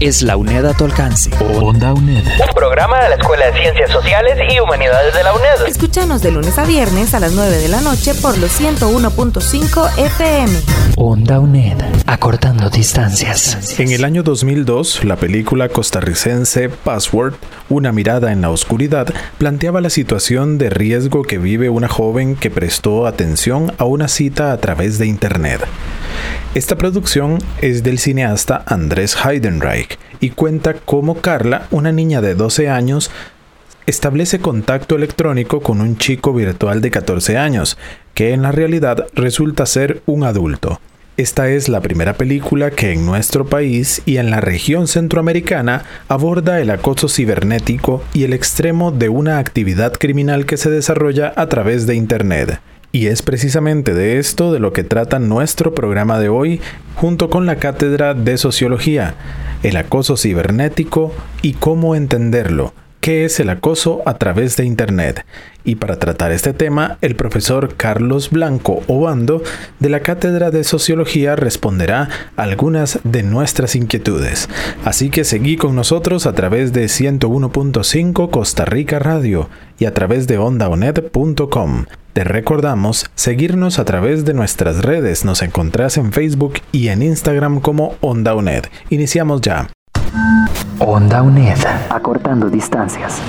es la UNED a tu alcance. Onda UNED. Un programa de la Escuela de Ciencias Sociales y Humanidades de la UNED. Escúchanos de lunes a viernes a las 9 de la noche por los 101.5 FM. Onda UNED. Acortando distancias. En el año 2002, la película costarricense Password, Una mirada en la oscuridad, planteaba la situación de riesgo que vive una joven que prestó atención a una cita a través de Internet. Esta producción es del cineasta Andrés Heidenreich y cuenta cómo Carla, una niña de 12 años, establece contacto electrónico con un chico virtual de 14 años, que en la realidad resulta ser un adulto. Esta es la primera película que en nuestro país y en la región centroamericana aborda el acoso cibernético y el extremo de una actividad criminal que se desarrolla a través de Internet. Y es precisamente de esto de lo que trata nuestro programa de hoy junto con la Cátedra de Sociología, el acoso cibernético y cómo entenderlo qué es el acoso a través de Internet. Y para tratar este tema, el profesor Carlos Blanco Obando de la Cátedra de Sociología responderá algunas de nuestras inquietudes. Así que seguí con nosotros a través de 101.5 Costa Rica Radio y a través de ondaonet.com. Te recordamos seguirnos a través de nuestras redes. Nos encontrás en Facebook y en Instagram como OndaUNED. Iniciamos ya. Onda UNED. Acortando distancias.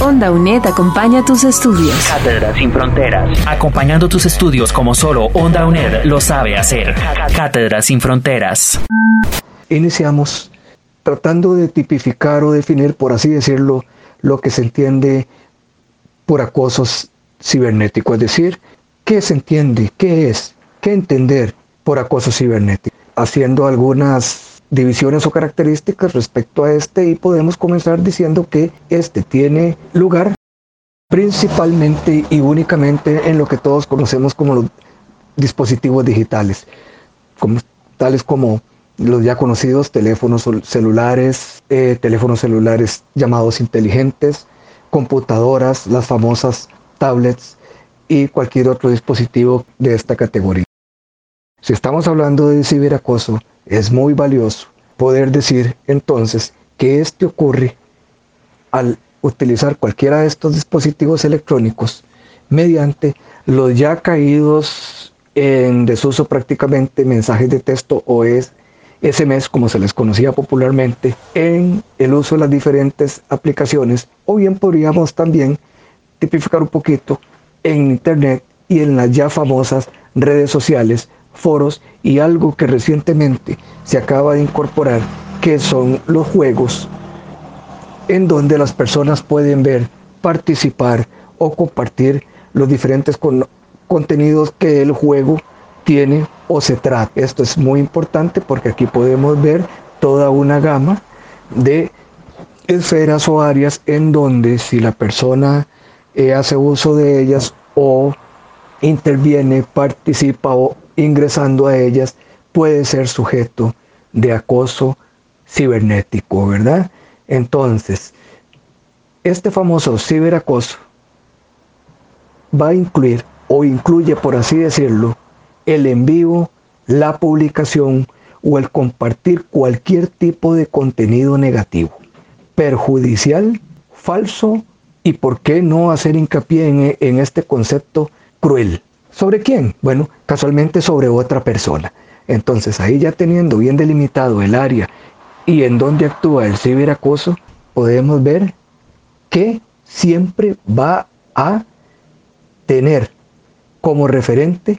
Onda UNED acompaña tus estudios. Cátedra sin fronteras. Acompañando tus estudios como solo Onda UNED lo sabe hacer. Cátedra sin fronteras. Iniciamos tratando de tipificar o definir, por así decirlo, lo que se entiende por acosos cibernético, es decir, qué se entiende, qué es, qué entender por acoso cibernético, haciendo algunas divisiones o características respecto a este y podemos comenzar diciendo que este tiene lugar principalmente y únicamente en lo que todos conocemos como los dispositivos digitales, como, tales como los ya conocidos teléfonos celulares, eh, teléfonos celulares llamados inteligentes, computadoras, las famosas tablets y cualquier otro dispositivo de esta categoría. Si estamos hablando de ciberacoso, es muy valioso poder decir entonces que esto ocurre al utilizar cualquiera de estos dispositivos electrónicos mediante los ya caídos en desuso prácticamente mensajes de texto o es SMS como se les conocía popularmente en el uso de las diferentes aplicaciones o bien podríamos también tipificar un poquito en internet y en las ya famosas redes sociales foros y algo que recientemente se acaba de incorporar, que son los juegos, en donde las personas pueden ver, participar o compartir los diferentes contenidos que el juego tiene o se trata. Esto es muy importante porque aquí podemos ver toda una gama de esferas o áreas en donde si la persona eh, hace uso de ellas o interviene, participa o ingresando a ellas puede ser sujeto de acoso cibernético, ¿verdad? Entonces, este famoso ciberacoso va a incluir o incluye, por así decirlo, el envío, la publicación o el compartir cualquier tipo de contenido negativo, perjudicial, falso y por qué no hacer hincapié en, este concepto cruel. ¿Sobre quién? Bueno, casualmente sobre otra persona. Entonces ahí ya teniendo bien delimitado el área y en dónde actúa el ciberacoso, podemos ver que siempre va a tener como referente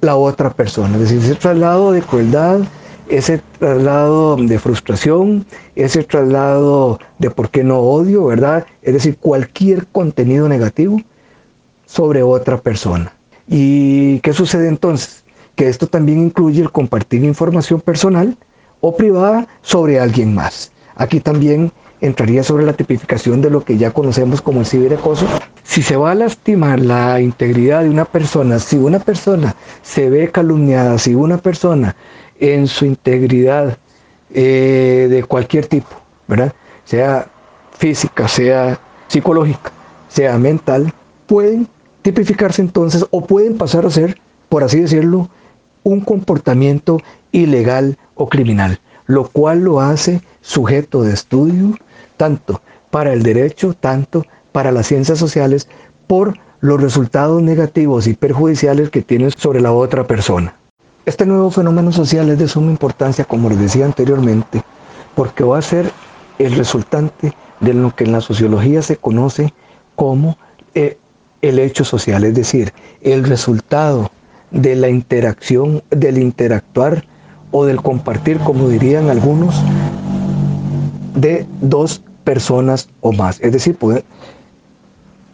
la otra persona. Es decir, ese traslado de crueldad, ese traslado de frustración, ese traslado de por qué no odio, ¿verdad? Es decir, cualquier contenido negativo sobre otra persona. ¿Y qué sucede entonces? Que esto también incluye el compartir información personal o privada sobre alguien más. Aquí también entraría sobre la tipificación de lo que ya conocemos como el ciberacoso. Si se va a lastimar la integridad de una persona, si una persona se ve calumniada, si una persona en su integridad eh, de cualquier tipo, ¿verdad? sea física, sea psicológica, sea mental, pueden tipificarse entonces o pueden pasar a ser, por así decirlo, un comportamiento ilegal o criminal, lo cual lo hace sujeto de estudio tanto para el derecho, tanto para las ciencias sociales, por los resultados negativos y perjudiciales que tiene sobre la otra persona. Este nuevo fenómeno social es de suma importancia, como les decía anteriormente, porque va a ser el resultante de lo que en la sociología se conoce como eh, el hecho social, es decir, el resultado de la interacción, del interactuar o del compartir, como dirían algunos, de dos personas o más. Es decir,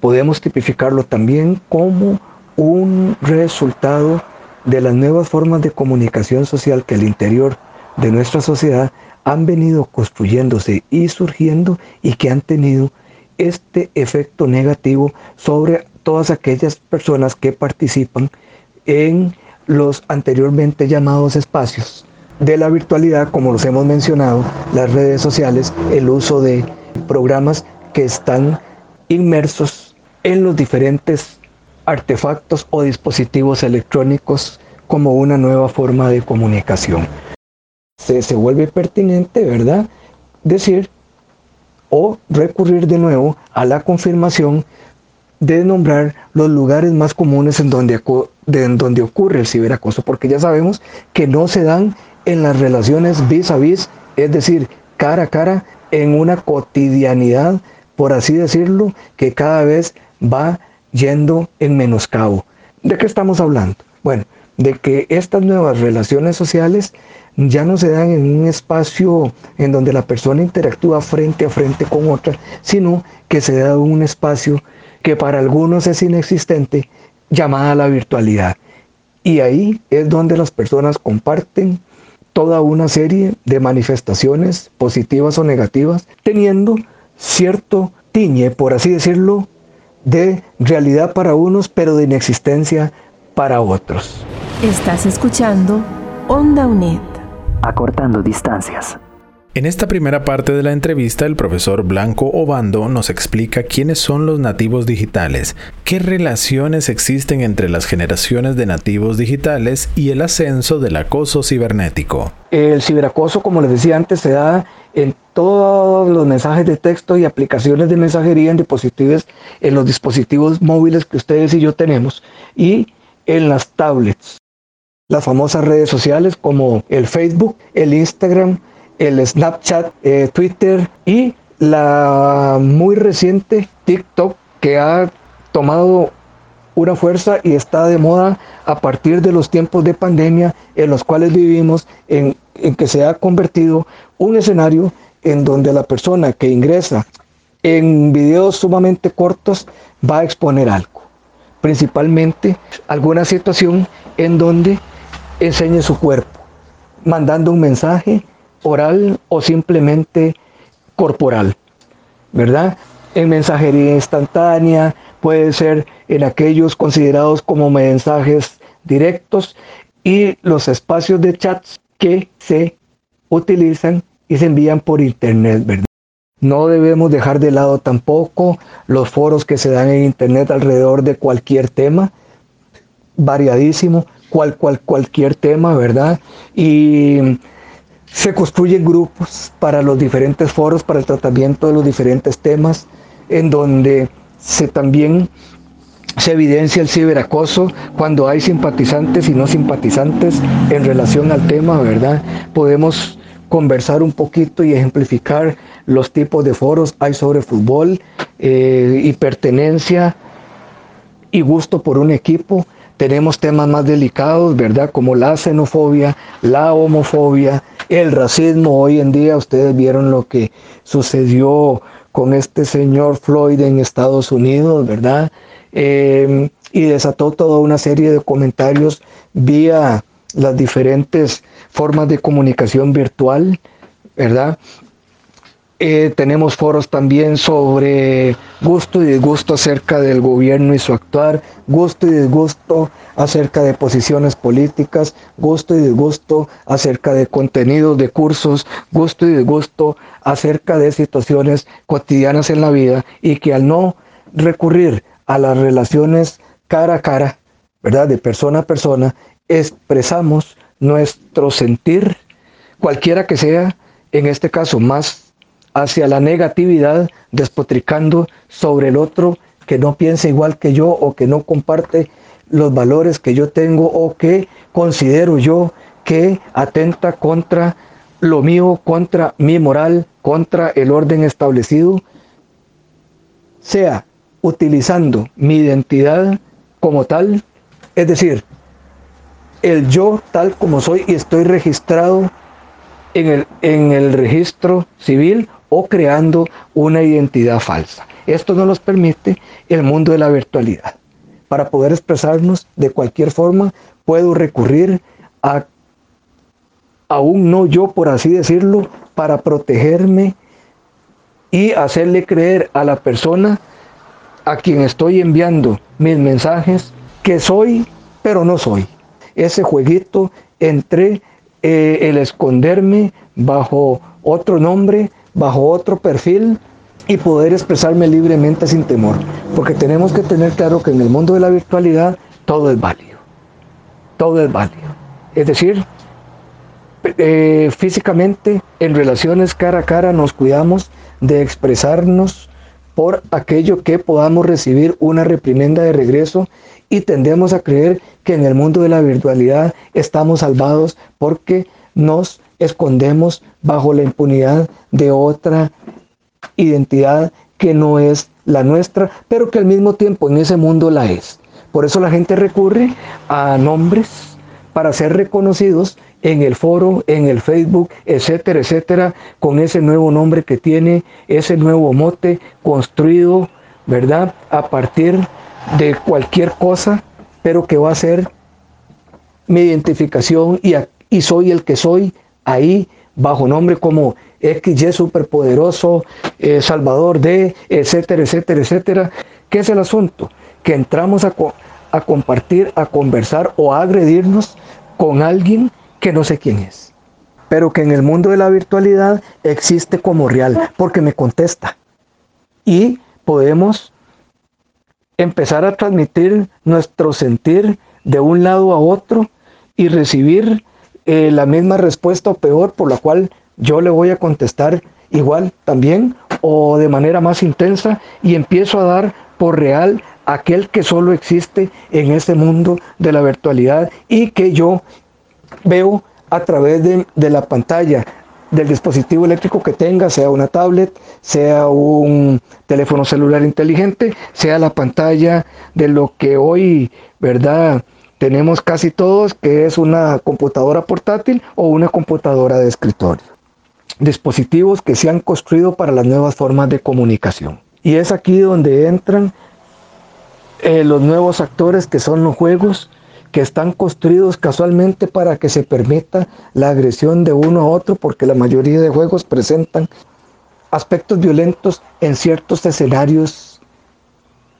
podemos tipificarlo también como un resultado de las nuevas formas de comunicación social que al interior de nuestra sociedad han venido construyéndose y surgiendo y que han tenido este efecto negativo sobre todas aquellas personas que participan en los anteriormente llamados espacios de la virtualidad, como los hemos mencionado, las redes sociales, el uso de programas que están inmersos en los diferentes artefactos o dispositivos electrónicos como una nueva forma de comunicación. Se, se vuelve pertinente, ¿verdad? Decir o recurrir de nuevo a la confirmación de nombrar los lugares más comunes en donde, en donde ocurre el ciberacoso, porque ya sabemos que no se dan en las relaciones vis a vis, es decir, cara a cara, en una cotidianidad, por así decirlo, que cada vez va yendo en menoscabo. ¿De qué estamos hablando? Bueno, de que estas nuevas relaciones sociales ya no se dan en un espacio en donde la persona interactúa frente a frente con otra, sino que se da un espacio que para algunos es inexistente, llamada la virtualidad. Y ahí es donde las personas comparten toda una serie de manifestaciones positivas o negativas, teniendo cierto tiñe, por así decirlo, de realidad para unos, pero de inexistencia para otros. Estás escuchando Onda UNED. Acortando distancias. En esta primera parte de la entrevista, el profesor Blanco Obando nos explica quiénes son los nativos digitales, qué relaciones existen entre las generaciones de nativos digitales y el ascenso del acoso cibernético. El ciberacoso, como les decía antes, se da en todos los mensajes de texto y aplicaciones de mensajería en dispositivos, en los dispositivos móviles que ustedes y yo tenemos y en las tablets las famosas redes sociales como el Facebook, el Instagram, el Snapchat, eh, Twitter y la muy reciente TikTok que ha tomado una fuerza y está de moda a partir de los tiempos de pandemia en los cuales vivimos, en, en que se ha convertido un escenario en donde la persona que ingresa en videos sumamente cortos va a exponer algo, principalmente alguna situación en donde enseñe su cuerpo, mandando un mensaje oral o simplemente corporal, ¿verdad? En mensajería instantánea, puede ser en aquellos considerados como mensajes directos y los espacios de chats que se utilizan y se envían por internet, ¿verdad? No debemos dejar de lado tampoco los foros que se dan en internet alrededor de cualquier tema, variadísimo, cual, cual, cualquier tema, ¿verdad? Y se construyen grupos para los diferentes foros, para el tratamiento de los diferentes temas, en donde se también se evidencia el ciberacoso cuando hay simpatizantes y no simpatizantes en relación al tema, ¿verdad? Podemos conversar un poquito y ejemplificar los tipos de foros hay sobre fútbol eh, y pertenencia y gusto por un equipo tenemos temas más delicados, ¿verdad? Como la xenofobia, la homofobia, el racismo. Hoy en día ustedes vieron lo que sucedió con este señor Floyd en Estados Unidos, ¿verdad? Em, y desató toda una serie de comentarios vía las diferentes formas de comunicación virtual, ¿verdad? Eh, tenemos foros también sobre gusto y disgusto acerca del gobierno y su actuar, gusto y disgusto acerca de posiciones políticas, gusto y disgusto acerca de contenidos de cursos, gusto y disgusto acerca de situaciones cotidianas en la vida y que al no recurrir a las relaciones cara a cara, ¿verdad? De persona a persona, expresamos nuestro sentir, cualquiera que sea, en este caso más hacia la negatividad, despotricando sobre el otro que no piensa igual que yo o que no comparte los valores que yo tengo o que considero yo que atenta contra lo mío, contra mi moral, contra el orden establecido, sea utilizando mi identidad como tal, es decir, el yo tal como soy y estoy registrado en el, en el registro civil o creando una identidad falsa. Esto no nos permite el mundo de la virtualidad. Para poder expresarnos de cualquier forma, puedo recurrir a, a un no yo, por así decirlo, para protegerme y hacerle creer a la persona a quien estoy enviando mis mensajes que soy, pero no soy. Ese jueguito entre eh, el esconderme bajo otro nombre bajo otro perfil y poder expresarme libremente sin temor. Porque tenemos que tener claro que en el mundo de la virtualidad todo es válido. Todo es válido. Es decir, eh, físicamente, en relaciones cara a cara, nos cuidamos de expresarnos por aquello que podamos recibir una reprimenda de regreso y tendemos a creer que en el mundo de la virtualidad estamos salvados porque nos escondemos bajo la impunidad de otra identidad que no es la nuestra, pero que al mismo tiempo en ese mundo la es. Por eso la gente recurre a nombres para ser reconocidos en el foro, en el Facebook, etcétera, etcétera, con ese nuevo nombre que tiene, ese nuevo mote construido, ¿verdad? A partir de cualquier cosa, pero que va a ser mi identificación y, y soy el que soy ahí bajo nombre como XY superpoderoso, eh, Salvador de, etcétera, etcétera, etcétera. ¿Qué es el asunto? Que entramos a, a compartir, a conversar o a agredirnos con alguien que no sé quién es, pero que en el mundo de la virtualidad existe como real, porque me contesta. Y podemos empezar a transmitir nuestro sentir de un lado a otro y recibir eh, la misma respuesta o peor, por la cual yo le voy a contestar igual también o de manera más intensa y empiezo a dar por real aquel que solo existe en este mundo de la virtualidad y que yo veo a través de, de la pantalla del dispositivo eléctrico que tenga, sea una tablet, sea un teléfono celular inteligente, sea la pantalla de lo que hoy, ¿verdad? Tenemos casi todos, que es una computadora portátil o una computadora de escritorio. Dispositivos que se han construido para las nuevas formas de comunicación. Y es aquí donde entran eh, los nuevos actores que son los juegos que están construidos casualmente para que se permita la agresión de uno a otro, porque la mayoría de juegos presentan aspectos violentos en ciertos escenarios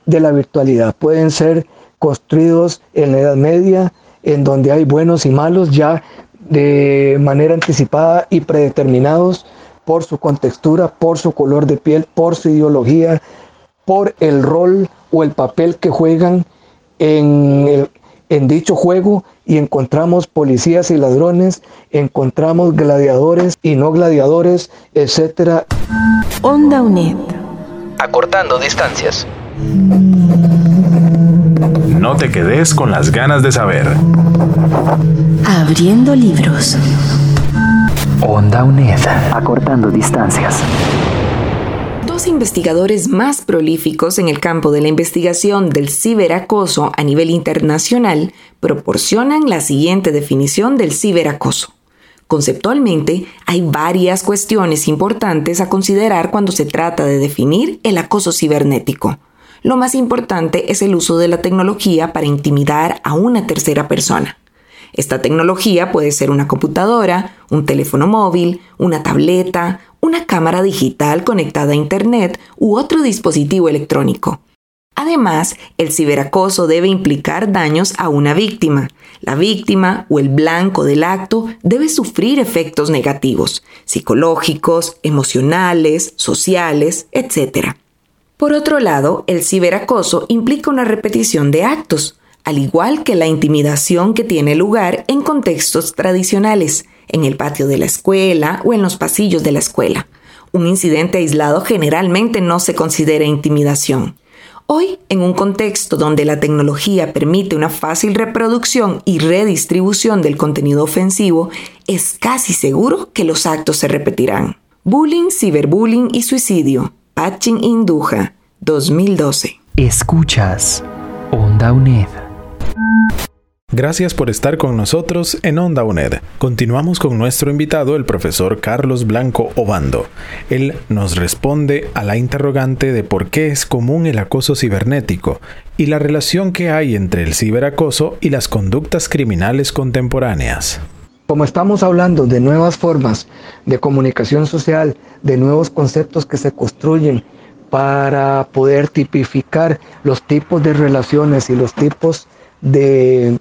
de la virtualidad. Pueden ser construidos en la Edad Media, en donde hay buenos y malos ya de manera anticipada y predeterminados por su contextura, por su color de piel, por su ideología, por el rol o el papel que juegan en, en dicho juego y encontramos policías y ladrones, encontramos gladiadores y no gladiadores, etc. Onda UNED. Acortando distancias. No te quedes con las ganas de saber. Abriendo libros. Onda UNED. Acortando distancias. Dos investigadores más prolíficos en el campo de la investigación del ciberacoso a nivel internacional proporcionan la siguiente definición del ciberacoso. Conceptualmente, hay varias cuestiones importantes a considerar cuando se trata de definir el acoso cibernético. Lo más importante es el uso de la tecnología para intimidar a una tercera persona. Esta tecnología puede ser una computadora, un teléfono móvil, una tableta una cámara digital conectada a Internet u otro dispositivo electrónico. Además, el ciberacoso debe implicar daños a una víctima. La víctima o el blanco del acto debe sufrir efectos negativos, psicológicos, emocionales, sociales, etc. Por otro lado, el ciberacoso implica una repetición de actos, al igual que la intimidación que tiene lugar en contextos tradicionales, en el patio de la escuela o en los pasillos de la escuela. Un incidente aislado generalmente no se considera intimidación. Hoy, en un contexto donde la tecnología permite una fácil reproducción y redistribución del contenido ofensivo, es casi seguro que los actos se repetirán. Bullying, ciberbullying y suicidio. Patching Induja, 2012. Escuchas Onda UNED. Gracias por estar con nosotros en Onda UNED. Continuamos con nuestro invitado, el profesor Carlos Blanco Obando. Él nos responde a la interrogante de por qué es común el acoso cibernético y la relación que hay entre el ciberacoso y las conductas criminales contemporáneas. Como estamos hablando de nuevas formas de comunicación social, de nuevos conceptos que se construyen para poder tipificar los tipos de relaciones y los tipos de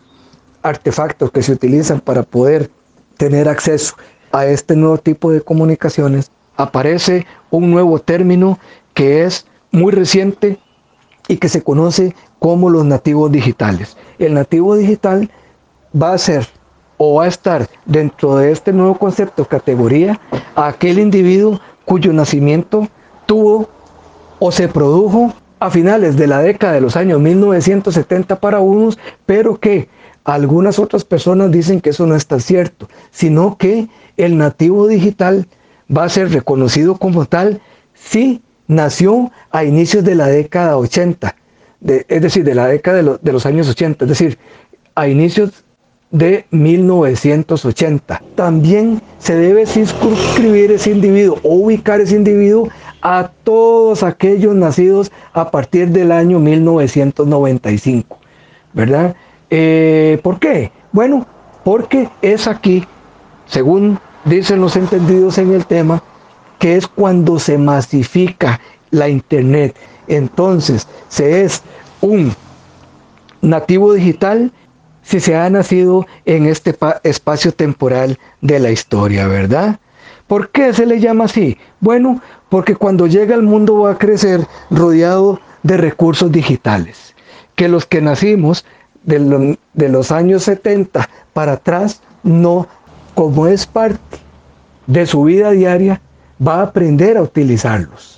artefactos que se utilizan para poder tener acceso a este nuevo tipo de comunicaciones, aparece un nuevo término que es muy reciente y que se conoce como los nativos digitales. El nativo digital va a ser o va a estar dentro de este nuevo concepto, categoría, aquel individuo cuyo nacimiento tuvo o se produjo a finales de la década de los años 1970 para unos, pero que algunas otras personas dicen que eso no es tan cierto, sino que el nativo digital va a ser reconocido como tal si nació a inicios de la década 80, es decir, de la década de, de los años 80, es decir, a inicios de 1980. También se debe circunscribir ese individuo o ubicar ese individuo a todos aquellos nacidos a partir del año 1995, ¿verdad? Eh, ¿Por qué? Bueno, porque es aquí, según dicen los entendidos en el tema, que es cuando se masifica la Internet. Entonces, se es un nativo digital si se ha nacido en este espacio temporal de la historia, ¿verdad? ¿Por qué se le llama así? Bueno, porque cuando llega al mundo va a crecer rodeado de recursos digitales, que los que nacimos de, los años 70 para atrás, no, como es parte de su vida diaria, va a aprender a utilizarlos.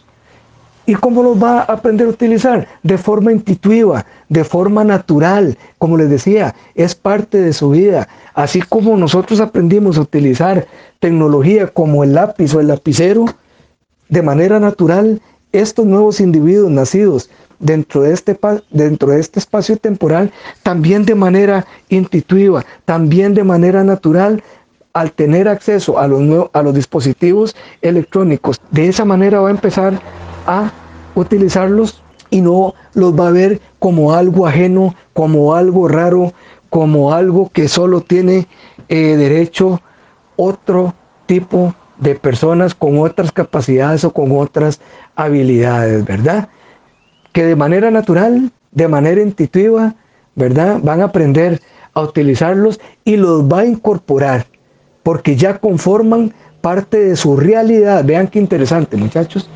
¿Y cómo los va a aprender a utilizar? De forma intuitiva, de forma natural. Como les decía, es parte de su vida. Así como nosotros aprendimos a utilizar tecnología como el lápiz o el lapicero, de manera natural, estos nuevos individuos nacidos dentro de este, dentro de este espacio temporal, también de manera intuitiva, también de manera natural, al tener acceso a los, a los dispositivos electrónicos. De esa manera va a empezar a utilizarlos y no los va a ver como algo ajeno, como algo raro, como algo que solo tiene eh, derecho otro tipo de personas con otras capacidades o con otras habilidades, ¿verdad? que de manera natural, de manera intuitiva, ¿verdad? Van a aprender a utilizarlos y los va a incorporar, porque ya conforman parte de su realidad. Vean qué interesante, muchachos.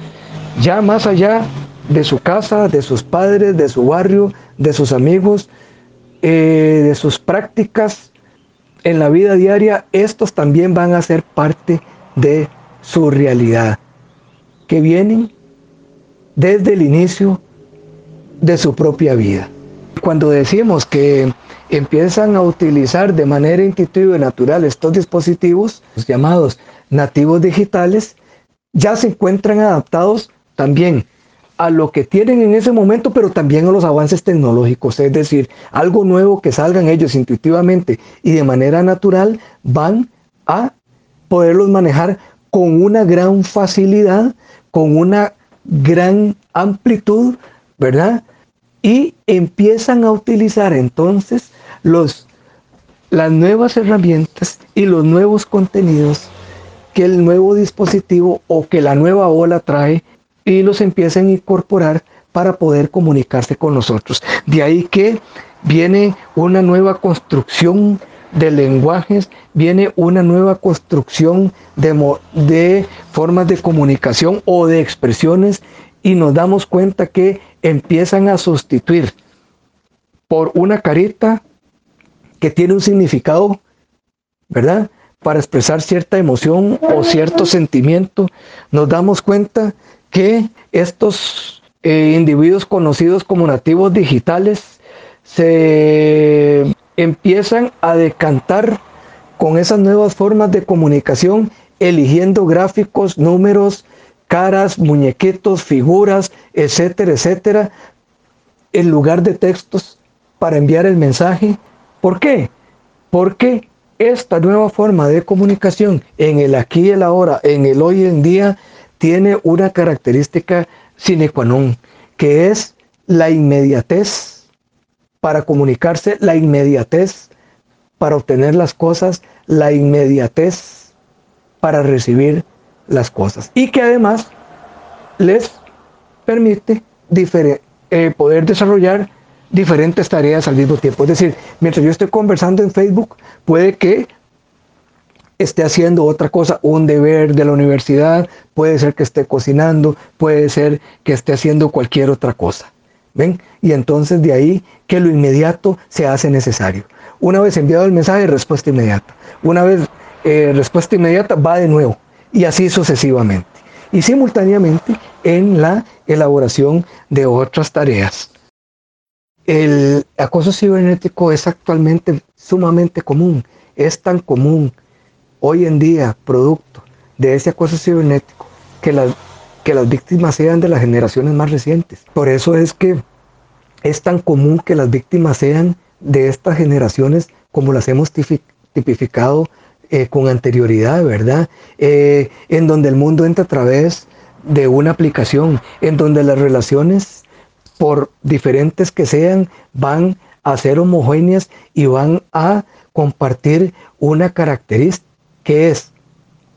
Ya más allá de su casa, de sus padres, de su barrio, de sus amigos, eh, de sus prácticas en la vida diaria, estos también van a ser parte de su realidad, que vienen desde el inicio de su propia vida. Cuando decimos que empiezan a utilizar de manera intuitiva y natural estos dispositivos, los llamados nativos digitales, ya se encuentran adaptados también a lo que tienen en ese momento, pero también a los avances tecnológicos. Es decir, algo nuevo que salgan ellos intuitivamente y de manera natural van a poderlos manejar con una gran facilidad, con una gran amplitud, ¿verdad? y empiezan a utilizar entonces los, las nuevas herramientas y los nuevos contenidos que el nuevo dispositivo o que la nueva ola trae y los empiecen a incorporar para poder comunicarse con nosotros. De ahí que viene una nueva construcción de lenguajes, viene una nueva construcción de, de, formas de comunicación o de expresiones y nos damos cuenta que empiezan a sustituir por una carita que tiene un significado, ¿verdad? Para expresar cierta emoción o cierto sentimiento, nos damos cuenta que estos eh, individuos conocidos como nativos digitales se empiezan a decantar con esas nuevas formas de comunicación, eligiendo gráficos, números, caras, muñequitos, figuras, etcétera, etcétera, en lugar de textos para enviar el mensaje. ¿Por qué? Porque esta nueva forma de comunicación en el aquí y el ahora, en el hoy en día, tiene una característica sine qua non, que es la inmediatez para comunicarse, la inmediatez para obtener las cosas, la inmediatez para recibir las cosas. Y que además les permite eh, poder desarrollar diferentes tareas al mismo tiempo. Es decir, mientras yo estoy conversando en Facebook, puede que esté haciendo otra cosa, un deber de la universidad, puede ser que esté cocinando, puede ser que esté haciendo cualquier otra cosa. ¿Ven? Y entonces de ahí que lo inmediato se hace necesario. Una vez enviado el mensaje, respuesta inmediata. Una vez eh, respuesta inmediata, va de nuevo. Y así sucesivamente. Y simultáneamente en la elaboración de otras tareas. El acoso cibernético es actualmente sumamente común. Es tan común hoy en día, producto de ese acoso cibernético, que las, que las víctimas sean de las generaciones más recientes. Por eso es que es tan común que las víctimas sean de estas generaciones como las hemos tipificado eh, con anterioridad, ¿verdad? Eh, en donde el mundo entra a través de una aplicación, en donde las relaciones, por diferentes que sean, van a ser homogéneas y van a compartir una característica que es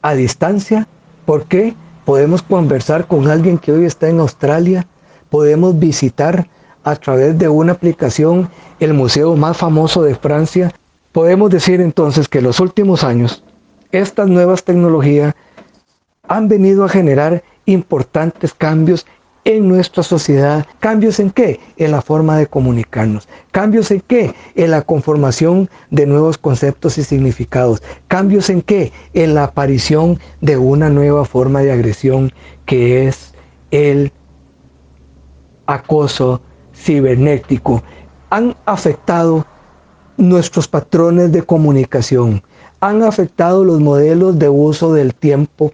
a distancia, porque podemos conversar con alguien que hoy está en Australia, podemos visitar a través de una aplicación el museo más famoso de Francia. Podemos decir entonces que en los últimos años estas nuevas tecnologías han venido a generar importantes cambios en nuestra sociedad. ¿Cambios en qué? En la forma de comunicarnos. ¿Cambios en qué? En la conformación de nuevos conceptos y significados. ¿Cambios en qué? En la aparición de una nueva forma de agresión que es el acoso cibernético. Han afectado nuestros patrones de comunicación, han afectado los modelos de uso del tiempo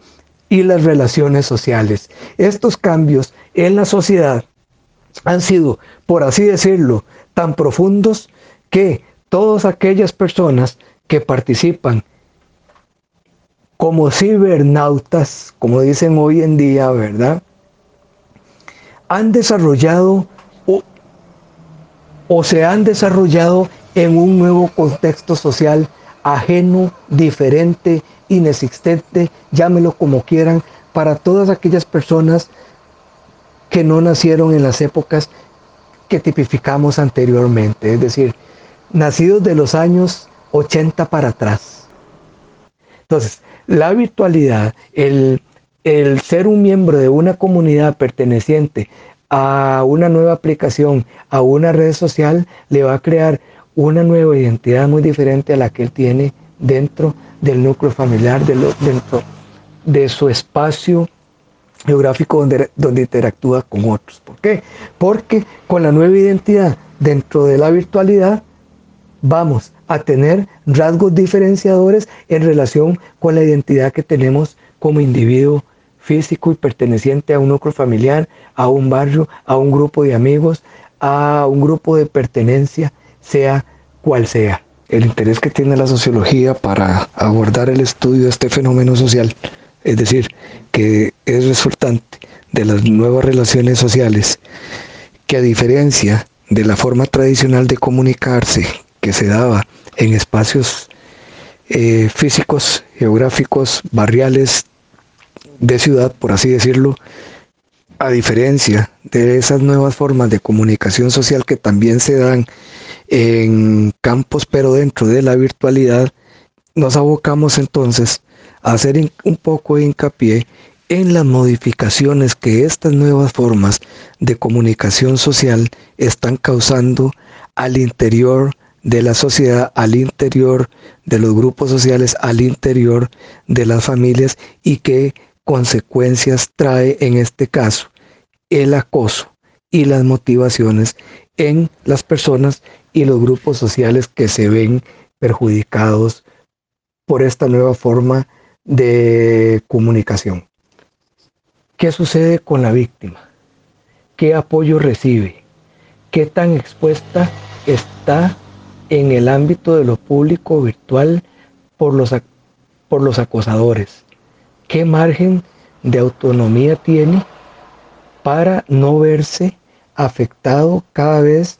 y las relaciones sociales. Estos cambios en la sociedad han sido, por así decirlo, tan profundos que todas aquellas personas que participan como cibernautas, como dicen hoy en día, ¿verdad? Han desarrollado o, o se han desarrollado en un nuevo contexto social ajeno, diferente, inexistente, llámelo como quieran, para todas aquellas personas que no nacieron en las épocas que tipificamos anteriormente, es decir, nacidos de los años 80 para atrás. Entonces, la virtualidad, el, el ser un miembro de una comunidad perteneciente a una nueva aplicación, a una red social, le va a crear una nueva identidad muy diferente a la que él tiene dentro del núcleo familiar, dentro de su espacio geográfico donde, donde interactúa con otros. ¿Por qué? Porque con la nueva identidad dentro de la virtualidad vamos a tener rasgos diferenciadores en relación con la identidad que tenemos como individuo físico y perteneciente a un núcleo familiar, a un barrio, a un grupo de amigos, a un grupo de pertenencia, sea cual sea. El interés que tiene la sociología para abordar el estudio de este fenómeno social, es decir, que es resultante de las nuevas relaciones sociales, que a diferencia de la forma tradicional de comunicarse que se daba en espacios eh, físicos geográficos, barriales de ciudad, por así decirlo, a diferencia de esas nuevas formas de comunicación social que también se dan en campos, pero dentro de la virtualidad, nos abocamos entonces a hacer un poco de hincapié en las modificaciones que estas nuevas formas de comunicación social están causando al interior de la sociedad, al interior de los grupos sociales, al interior de las familias y qué consecuencias trae en este caso el acoso y las motivaciones en las personas y los grupos sociales que se ven perjudicados por esta nueva forma de comunicación. ¿Qué sucede con la víctima? ¿Qué apoyo recibe? ¿Qué tan expuesta está en el ámbito de lo público virtual por los, por los acosadores? ¿Qué margen de autonomía tiene para no verse afectado cada vez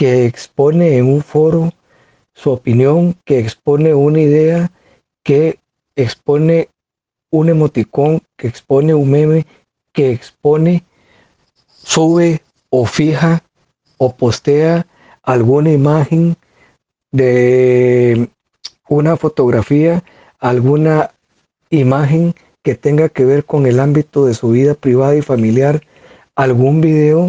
que expone en un foro su opinión, que expone una idea, que expone un emoticón, que expone un meme, que expone, sube o fija o postea alguna imagen de una fotografía, alguna imagen que tenga que ver con el ámbito de su vida privada y familiar, algún video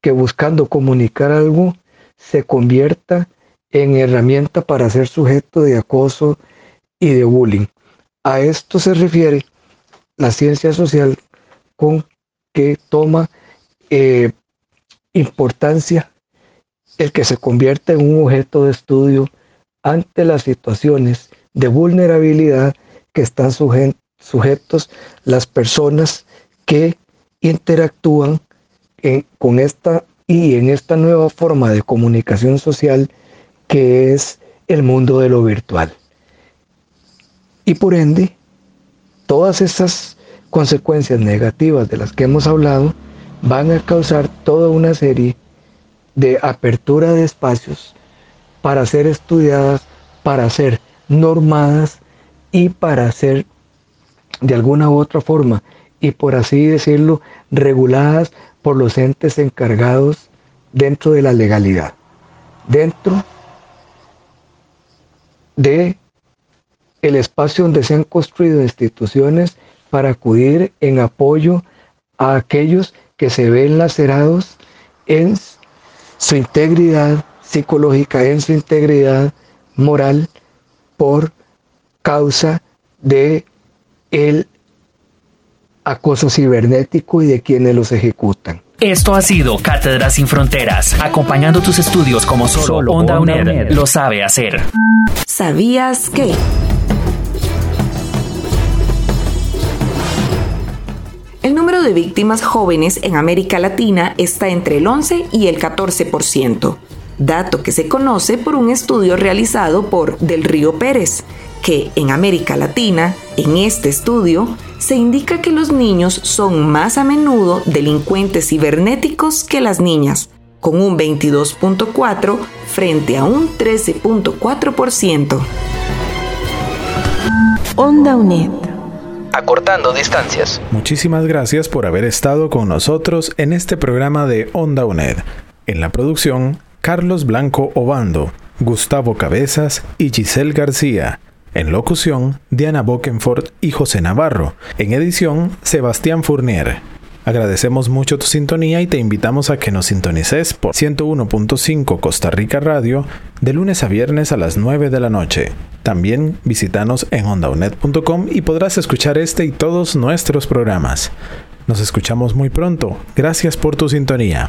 que buscando comunicar algo se convierta en herramienta para ser sujeto de acoso y de bullying. A esto se refiere la ciencia social con que toma eh, importancia el que se convierta en un objeto de estudio ante las situaciones de vulnerabilidad que están sujetos las personas que interactúan con esta y en esta nueva forma de comunicación social que es el mundo de lo virtual. Y por ende, todas esas consecuencias negativas de las que hemos hablado van a causar toda una serie de apertura de espacios para ser estudiadas, para ser normadas y para ser de alguna u otra forma y por así decirlo reguladas por los entes encargados dentro de la legalidad, dentro de el espacio donde se han construido instituciones para acudir en apoyo a aquellos que se ven lacerados en su integridad psicológica, en su integridad moral por causa de el acoso cibernético y de quienes los ejecutan. Esto ha sido Cátedras sin Fronteras, acompañando tus estudios como solo, Onda UNED lo sabe hacer. ¿Sabías que? El número de víctimas jóvenes en América Latina está entre el 11 y el 14%, dato que se conoce por un estudio realizado por Del Río Pérez, que en América Latina, en este estudio, se indica que los niños son más a menudo delincuentes cibernéticos que las niñas, con un 22.4 frente a un 13.4%. Onda UNED acortando distancias. Muchísimas gracias por haber estado con nosotros en este programa de Onda UNED. En la producción, Carlos Blanco Obando, Gustavo Cabezas y Giselle García. En locución, Diana Bokenford y José Navarro. En edición, Sebastián Fournier. Agradecemos mucho tu sintonía y te invitamos a que nos sintonices por 101.5 Costa Rica Radio de lunes a viernes a las 9 de la noche. También visítanos en ondaunet.com y podrás escuchar este y todos nuestros programas. Nos escuchamos muy pronto. Gracias por tu sintonía.